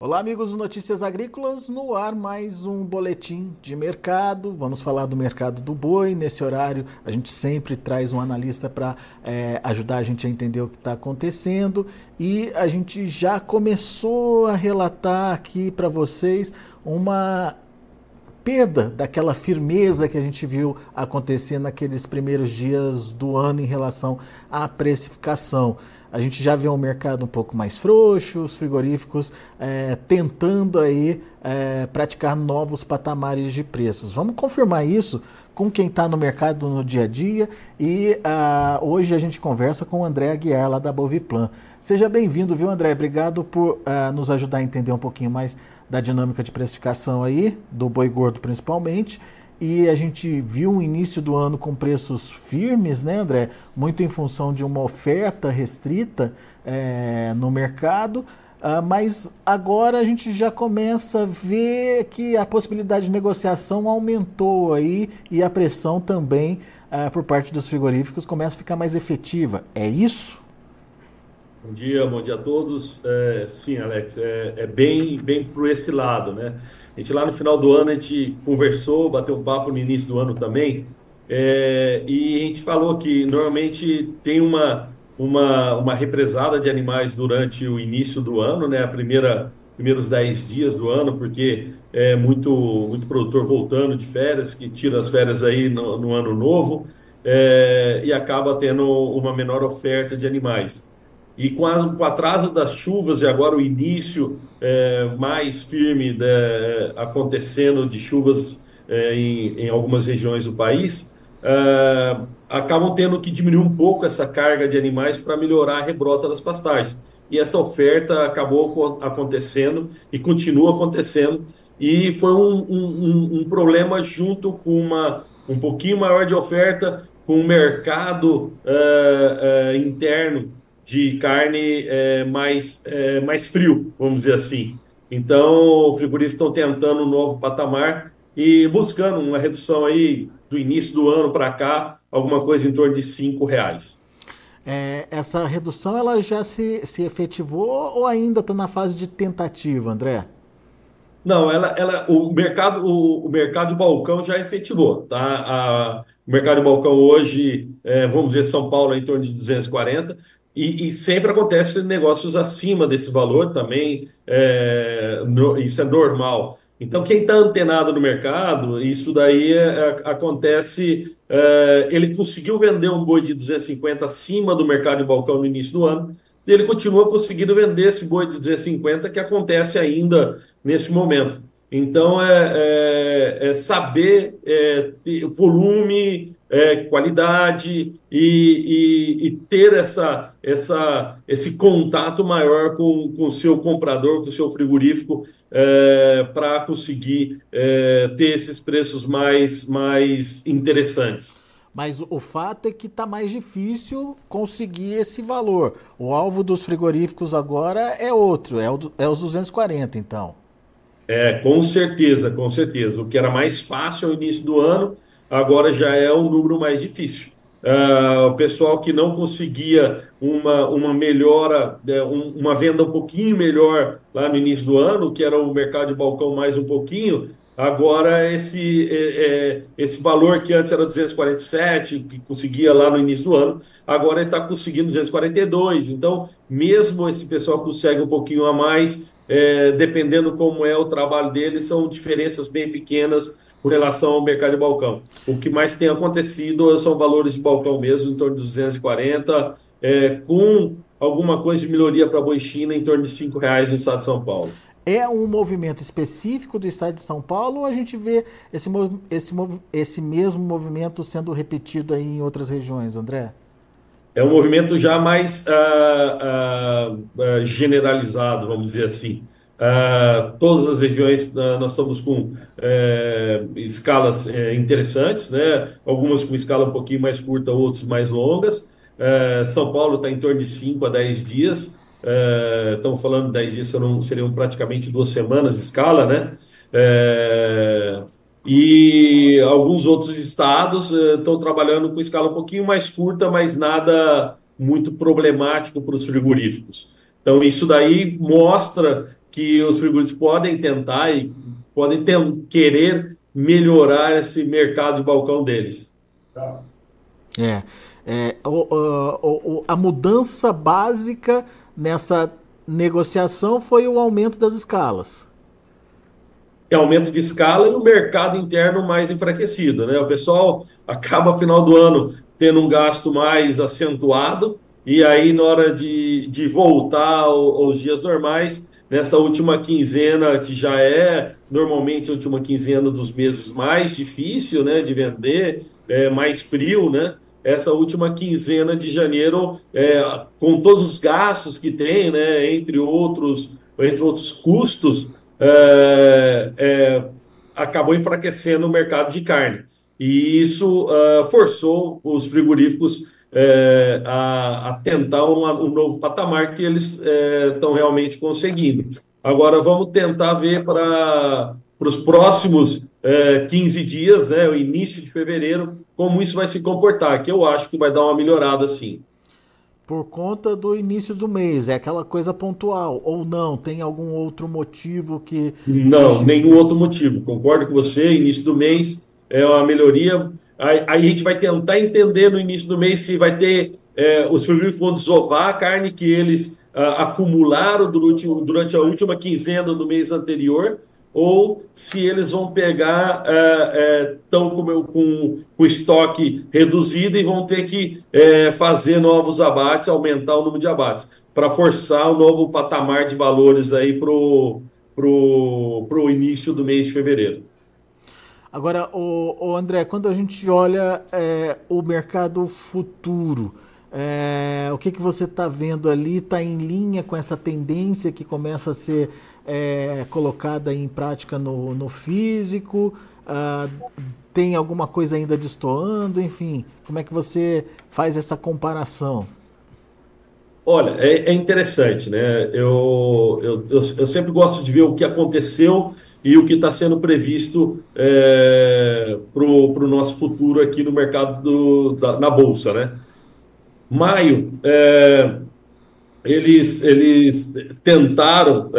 Olá, amigos do Notícias Agrícolas, no ar mais um boletim de mercado. Vamos falar do mercado do boi. Nesse horário, a gente sempre traz um analista para é, ajudar a gente a entender o que está acontecendo. E a gente já começou a relatar aqui para vocês uma perda daquela firmeza que a gente viu acontecer naqueles primeiros dias do ano em relação à precificação. A gente já vê um mercado um pouco mais frouxo, os frigoríficos é, tentando aí é, praticar novos patamares de preços. Vamos confirmar isso com quem está no mercado no dia a dia e uh, hoje a gente conversa com o André Aguiar lá da Boviplan. Seja bem-vindo, viu André? Obrigado por uh, nos ajudar a entender um pouquinho mais da dinâmica de precificação aí, do boi gordo principalmente e a gente viu o início do ano com preços firmes, né, André? Muito em função de uma oferta restrita é, no mercado. Uh, mas agora a gente já começa a ver que a possibilidade de negociação aumentou aí e a pressão também uh, por parte dos frigoríficos começa a ficar mais efetiva. É isso? Bom dia, bom dia a todos. É, sim, Alex, é, é bem, bem por esse lado, né? A gente lá no final do ano a gente conversou, bateu um papo no início do ano também, é, e a gente falou que normalmente tem uma, uma, uma represada de animais durante o início do ano, né? A primeira primeiros 10 dias do ano, porque é muito, muito produtor voltando de férias, que tira as férias aí no, no ano novo, é, e acaba tendo uma menor oferta de animais. E com, a, com o atraso das chuvas e agora o início é, mais firme de, é, acontecendo de chuvas é, em, em, algumas regiões do país, é, acabam tendo que diminuir um pouco essa carga de animais para melhorar a rebrota das pastagens. E essa oferta acabou acontecendo e continua acontecendo. E foi um, um, um problema junto com uma, um pouquinho maior de oferta, com o mercado é, é, interno de carne é, mais, é, mais frio, vamos dizer assim. Então, os frigoríficos estão tentando um novo patamar e buscando uma redução aí do início do ano para cá, alguma coisa em torno de cinco reais. É, essa redução ela já se, se efetivou ou ainda está na fase de tentativa, André? Não, ela, ela, o mercado, o, o mercado de balcão já efetivou, tá? A, o mercado de balcão hoje, é, vamos dizer, São Paulo é em torno de 240. E, e, sempre acontece negócios acima desse valor também, é, no, isso é normal. Então, quem está antenado no mercado, isso daí é, é, acontece. É, ele conseguiu vender um boi de 250 acima do mercado de balcão no início do ano, ele continua conseguindo vender esse boi de 250 que acontece ainda nesse momento. Então, é, é, é saber volume, é, qualidade e, e, e, ter essa, essa, esse contato maior com, o seu comprador, com o seu frigorífico, é, para conseguir é, ter esses preços mais, mais interessantes. Mas o fato é que está mais difícil conseguir esse valor. O alvo dos frigoríficos agora é outro, é, o, é os 240, então. É, com certeza, com certeza. O que era mais fácil ao início do ano, agora já é um número mais difícil. Uh, o pessoal que não conseguia uma, uma melhora, né, um, uma venda um pouquinho melhor lá no início do ano, que era o mercado de balcão mais um pouquinho, agora esse, é, é, esse valor que antes era 247, que conseguia lá no início do ano, agora está conseguindo 242. Então, mesmo esse pessoal consegue um pouquinho a mais, é, dependendo como é o trabalho dele, são diferenças bem pequenas com relação ao mercado de balcão. O que mais tem acontecido são valores de balcão mesmo, em torno de 240, é, com alguma coisa de melhoria para a boi China em torno de 5 reais no estado de São Paulo. É um movimento específico do estado de São Paulo ou a gente vê esse, esse, esse mesmo movimento sendo repetido aí em outras regiões, André? é um movimento já mais uh, uh, generalizado, vamos dizer assim. Todas as regiões nós estamos com eh, escalas eh, interessantes, né? algumas com escala um pouquinho mais curta, outras mais longas. São Paulo está em torno de 5 a 10 dias. estamos falando de 10 dias, seriam, seriam praticamente duas semanas de escala, né? E alguns outros estados estão uh, trabalhando com escala um pouquinho mais curta, mas nada muito problemático para os frigoríficos. Então, isso daí mostra que os frigoríficos podem tentar e podem ter, querer melhorar esse mercado de balcão deles. É, é o, o, a mudança básica nessa negociação foi o aumento das escalas. É aumento de escala e o mercado interno mais enfraquecido, né? O pessoal acaba final do ano tendo um gasto mais acentuado e aí na hora de, de voltar aos dias normais nessa última quinzena, que já é normalmente a última quinzena dos meses mais difícil né, de vender, é, mais frio, né? Essa última quinzena de janeiro, é, com todos os gastos que tem, né, entre outros, entre outros custos, é, é acabou enfraquecendo o mercado de carne. E isso uh, forçou os frigoríficos é, a, a, tentar um novo patamar que eles estão é, realmente conseguindo. Agora vamos tentar ver para os próximos é, 15 dias, né, o início de fevereiro, como isso vai se comportar, que eu acho que vai dar uma melhorada sim. Por conta do início do mês, é aquela coisa pontual, ou não? Tem algum outro motivo que. Não, nenhum outro motivo. Concordo com você, início do mês é uma melhoria Aí, aí, a gente vai tentar entender no início do mês se vai ter é, os frigoríficos vão desovar a carne que eles ah, acumularam durante, durante a última quinzena do mês anterior, ou se eles vão pegar é, é, tão com, o estoque reduzido e vão ter que é, fazer novos abates, aumentar o número de abates, para forçar um novo patamar de valores aí para o pro, pro início do mês de fevereiro. Agora, o, o André, quando a gente olha é, o mercado futuro, é, o que, que você está vendo ali? Está em linha com essa tendência que começa a ser é, colocada em prática no, no físico? Ah, tem alguma coisa ainda destoando? Enfim, como é que você faz essa comparação? Olha, é, é interessante, né? Eu, eu, eu, eu sempre gosto de ver o que aconteceu e o que está sendo previsto é, para o nosso futuro aqui no mercado do, da, na Bolsa. Né? Maio, é, eles, eles tentaram,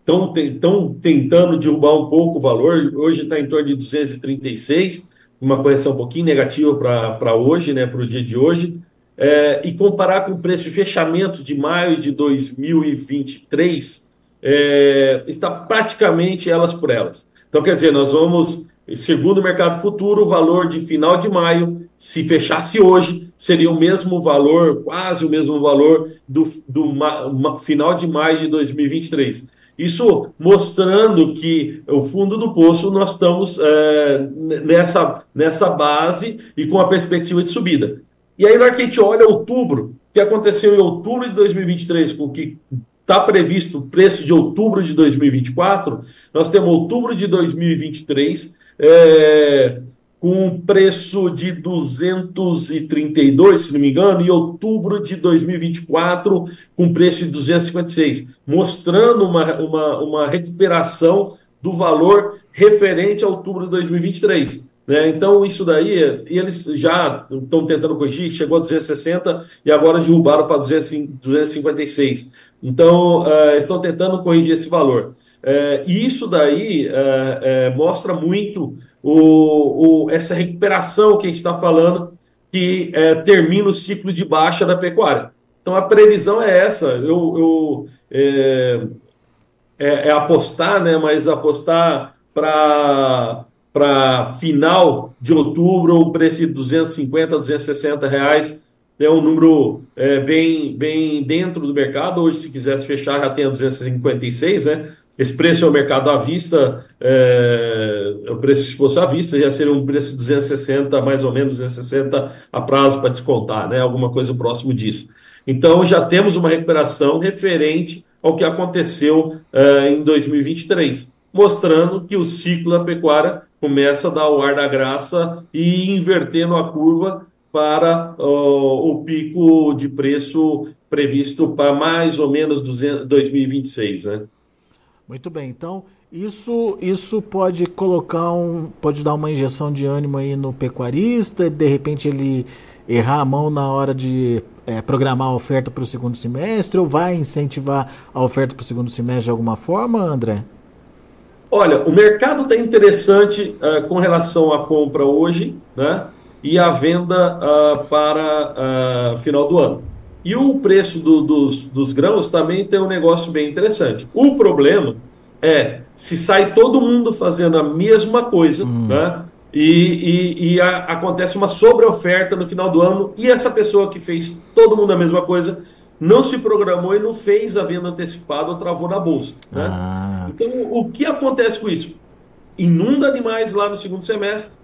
estão é, tentando derrubar um pouco o valor, hoje está em torno de 236, uma correção um pouquinho negativa para hoje, né, para o dia de hoje, é, e comparar com o preço de fechamento de maio de 2023, é, está praticamente elas por elas. Então, quer dizer, nós vamos, segundo o mercado futuro, o valor de final de maio, se fechasse hoje, seria o mesmo valor, quase o mesmo valor do, do ma, final de maio de 2023. Isso mostrando que o fundo do poço nós estamos é, nessa, nessa base e com a perspectiva de subida. E aí, na hora que a gente olha outubro, o que aconteceu em outubro de 2023, com que está previsto o preço de outubro de 2024, nós temos outubro de 2023 é, com um preço de 232, se não me engano, e outubro de 2024 com preço de 256, mostrando uma, uma, uma recuperação do valor referente a outubro de 2023. Né? Então, isso daí, eles já estão tentando corrigir, chegou a 260 e agora derrubaram para 256. Então, uh, estão tentando corrigir esse valor. Uh, e isso daí uh, mostra muito o, o, essa recuperação que a gente está falando, que termina o ciclo de baixa da pecuária. Então, a previsão é essa. Eu, eu é, é, é apostar, né? mas apostar para para final de outubro, um preço de 250, 260 reais é um número é, bem, bem dentro do mercado. Hoje, se quisesse fechar, já tem a 256, né? Esse preço é o mercado à vista, é, é, o preço se fosse à vista, já seria um preço de 260, mais ou menos 260 a prazo para descontar, né? Alguma coisa próximo disso. Então, já temos uma recuperação referente ao que aconteceu é, em 2023, mostrando que o ciclo da pecuária começa a dar o ar da graça e invertendo a curva para o pico de preço previsto para mais ou menos 200, 2026, né? Muito bem, então isso, isso pode colocar um, pode dar uma injeção de ânimo aí no pecuarista, de repente ele errar a mão na hora de é, programar a oferta para o segundo semestre ou vai incentivar a oferta para o segundo semestre de alguma forma, André? Olha, o mercado está interessante uh, com relação à compra hoje né, e à venda uh, para uh, final do ano. E o preço do, dos, dos grãos também tem um negócio bem interessante. O problema é se sai todo mundo fazendo a mesma coisa, hum. né? E, e, e a, acontece uma sobreoferta no final do ano, e essa pessoa que fez todo mundo a mesma coisa não se programou e não fez a venda antecipada ou travou na bolsa. Né? Ah. Então, o que acontece com isso? Inunda demais lá no segundo semestre,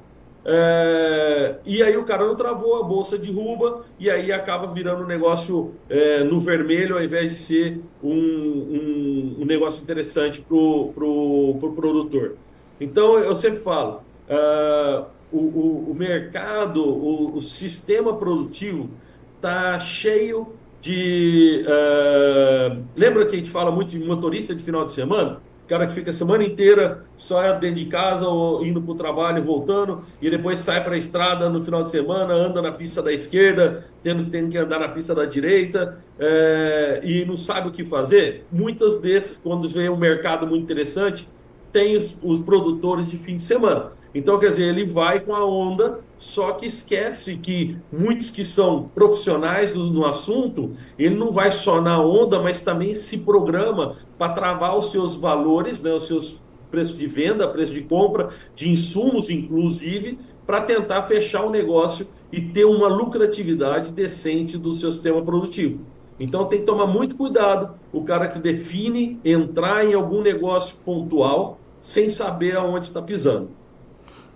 é, e aí o cara não travou, a bolsa derruba, e aí acaba virando um negócio é, no vermelho, ao invés de ser um, um, um negócio interessante para o pro, pro produtor. Então eu sempre falo, uh, o, o, o, mercado, o, o sistema produtivo está cheio de. Uh, lembra que a gente fala muito de motorista de final de semana? Cara que fica a semana inteira só dentro de casa ou indo para o trabalho voltando, e depois sai para a estrada no final de semana, anda na pista da esquerda, tendo, tendo que andar na pista da direita, é, e não sabe o que fazer. Muitas desses, quando vê um mercado muito interessante, tem os, os produtores de fim de semana. Então, quer dizer, ele vai com a onda, só que esquece que muitos que são profissionais no, assunto, ele não vai só na onda, mas também se programa para travar os seus valores, né, os seus preços de venda, preço de compra, de insumos, inclusive, para tentar fechar o negócio e ter uma lucratividade decente do seu sistema produtivo. Então tem que tomar muito cuidado o cara que define entrar em algum negócio pontual sem saber aonde está pisando.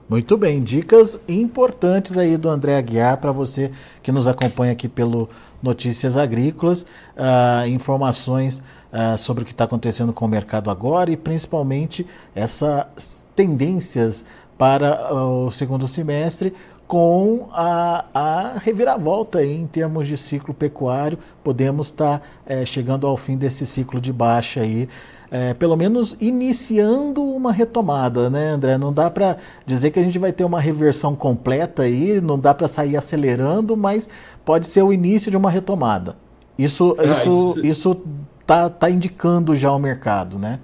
Muito bem, dicas importantes aí do André Aguiar para você que nos acompanha aqui pelo Notícias Agrícolas, uh, informações uh, sobre o que está acontecendo com o mercado agora e principalmente essas tendências para uh, o segundo semestre com a, a reviravolta aí em termos de ciclo pecuário. Podemos estar tá, é, chegando ao fim desse ciclo de baixa aí é, pelo menos iniciando uma retomada, né, André? Não dá para dizer que a gente vai ter uma reversão completa aí, não dá para sair acelerando, mas pode ser o início de uma retomada. Isso, ah, isso, isso, isso tá, tá indicando já o mercado, né?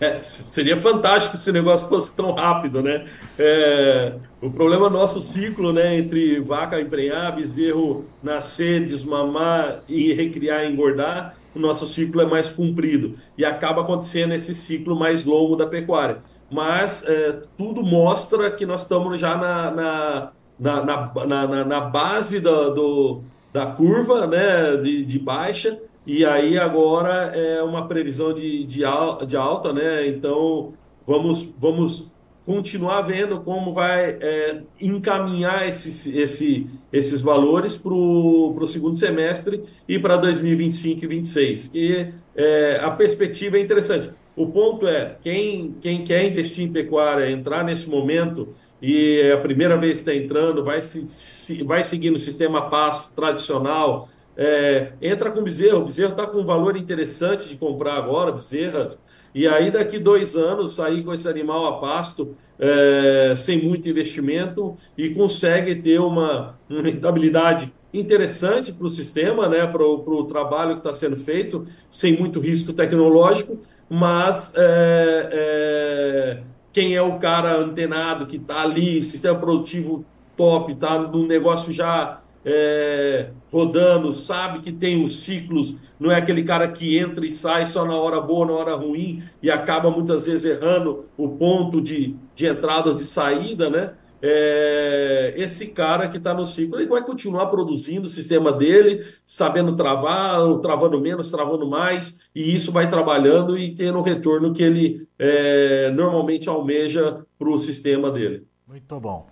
É, seria fantástico se o negócio fosse tão rápido, né? É, o problema é nosso ciclo, né? Entre vaca emprenhar, bezerro nascer, desmamar e recriar engordar, o nosso ciclo é mais comprido e acaba acontecendo esse ciclo mais longo da pecuária. Mas é, tudo mostra que nós estamos já na, na, na, na, na base da, do, da curva né, de, de baixa, e aí agora é uma previsão de, de, de alta, né? Então vamos, vamos continuar vendo como vai é, encaminhar esses, esse, esses valores para o segundo semestre e para 2025 e 2026, que é, a perspectiva é interessante. O ponto é, quem, quem quer investir em pecuária, entrar nesse momento e é a primeira vez que está entrando, vai, se, se, vai seguir no sistema pasto tradicional, é, entra com bezerro, o bezerro está com um valor interessante de comprar agora, bezerras, e aí, daqui dois anos, sair com esse animal a pasto, é, sem muito investimento, e consegue ter uma, uma rentabilidade interessante para o sistema, né, para o trabalho que está sendo feito, sem muito risco tecnológico, mas é, é, quem é o cara antenado que está ali, sistema produtivo top, está num negócio já é, rodando, sabe que tem os ciclos, não é aquele cara que entra e sai só na hora boa, na hora ruim e acaba muitas vezes errando o ponto de, de entrada ou de saída, né? É, esse cara que está no ciclo, ele vai continuar produzindo o sistema dele, sabendo travar, travando menos, travando mais, e isso vai trabalhando e tendo o retorno que ele é, normalmente almeja para o sistema dele. Muito bom.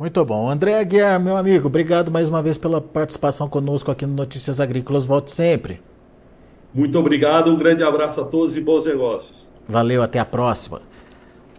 Muito bom. André Aguiar, meu amigo, obrigado mais uma vez pela participação conosco aqui no Notícias Agrícolas. Volte sempre. Muito obrigado, um grande abraço a todos e bons negócios. Valeu, até a próxima.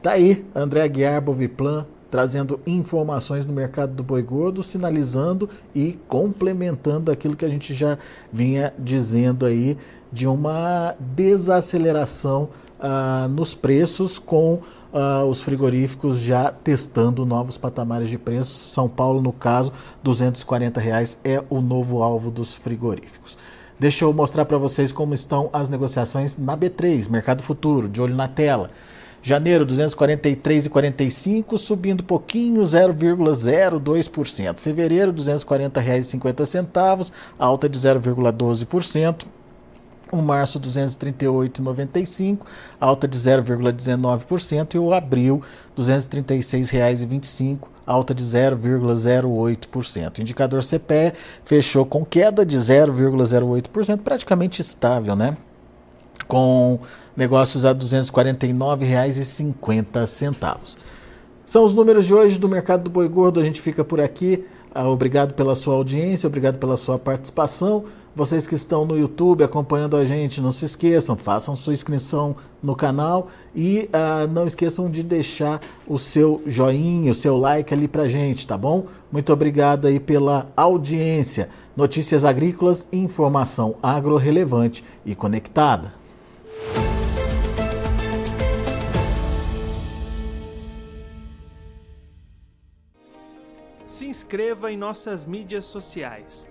Tá aí, André Aguiar, Boviplan, trazendo informações no mercado do boi gordo, sinalizando e complementando aquilo que a gente já vinha dizendo aí de uma desaceleração ah, nos preços com uh, os frigoríficos já testando novos patamares de preços. São Paulo, no caso, 240 reais é o novo alvo dos frigoríficos. Deixa eu mostrar para vocês como estão as negociações na B3, Mercado Futuro, de olho na tela. Janeiro 243,45, subindo pouquinho, 0,02%. Fevereiro R$ 240,50, alta de 0,12%. O março 238,95, alta de 0,19% e o abril R$ 236,25, alta de 0,08%. O indicador CPE fechou com queda de 0,08%, praticamente estável, né? Com negócios a R$ 249,50. São os números de hoje do mercado do boi gordo. A gente fica por aqui. Ah, obrigado pela sua audiência, obrigado pela sua participação. Vocês que estão no YouTube acompanhando a gente, não se esqueçam, façam sua inscrição no canal e uh, não esqueçam de deixar o seu joinha, o seu like ali pra gente, tá bom? Muito obrigado aí pela audiência. Notícias agrícolas, informação agro relevante e conectada. Se inscreva em nossas mídias sociais